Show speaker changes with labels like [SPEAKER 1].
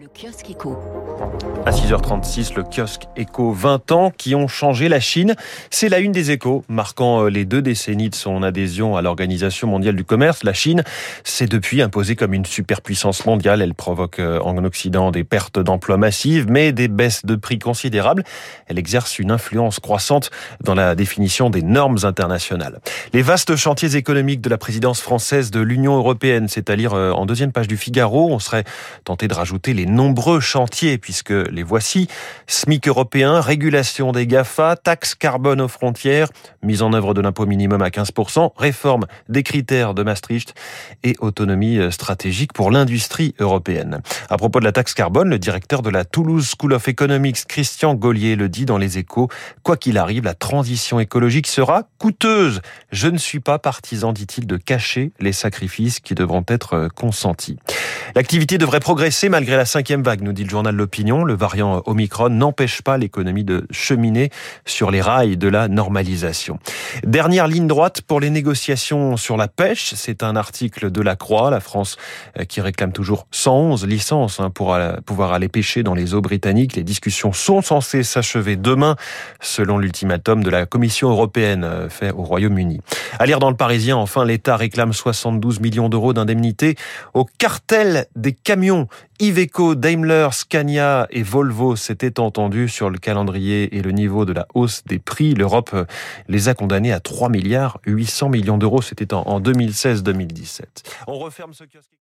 [SPEAKER 1] Le kiosque éco.
[SPEAKER 2] À 6h36, le kiosque éco 20 ans qui ont changé la Chine. C'est la une des échos, marquant euh, les deux décennies de son adhésion à l'Organisation mondiale du commerce. La Chine s'est depuis imposée comme une superpuissance mondiale. Elle provoque euh, en Occident des pertes d'emplois massives, mais des baisses de prix considérables. Elle exerce une influence croissante dans la définition des normes internationales. Les vastes chantiers économiques de la présidence française de l'Union européenne, c'est à lire euh, en deuxième page du Figaro. On serait tenté de rajouter les nombreux chantiers, puisque les voici. SMIC européen, régulation des GAFA, taxe carbone aux frontières, mise en œuvre de l'impôt minimum à 15%, réforme des critères de Maastricht et autonomie stratégique pour l'industrie européenne. À propos de la taxe carbone, le directeur de la Toulouse School of Economics, Christian Gaulier, le dit dans les échos. Quoi qu'il arrive, la transition écologique sera coûteuse. Je ne suis pas partisan, dit-il, de cacher les sacrifices qui devront être consentis. L'activité devrait progresser malgré la cinquième vague, nous dit le journal L'Opinion. Le variant Omicron n'empêche pas l'économie de cheminer sur les rails de la normalisation. Dernière ligne droite pour les négociations sur la pêche. C'est un article de la Croix, la France euh, qui réclame toujours 111 licences hein, pour pouvoir aller pêcher dans les eaux britanniques. Les discussions sont censées s'achever demain, selon l'ultimatum de la Commission européenne euh, fait au Royaume-Uni. À lire dans le Parisien, enfin, l'État réclame 72 millions d'euros d'indemnité au cartel des camions. Iveco, Daimler, Scania et Volvo s'étaient entendus sur le calendrier et le niveau de la hausse des prix. L'Europe les a condamnés à 3 milliards 800 millions d'euros. C'était en 2016-2017. On referme ce kiosque.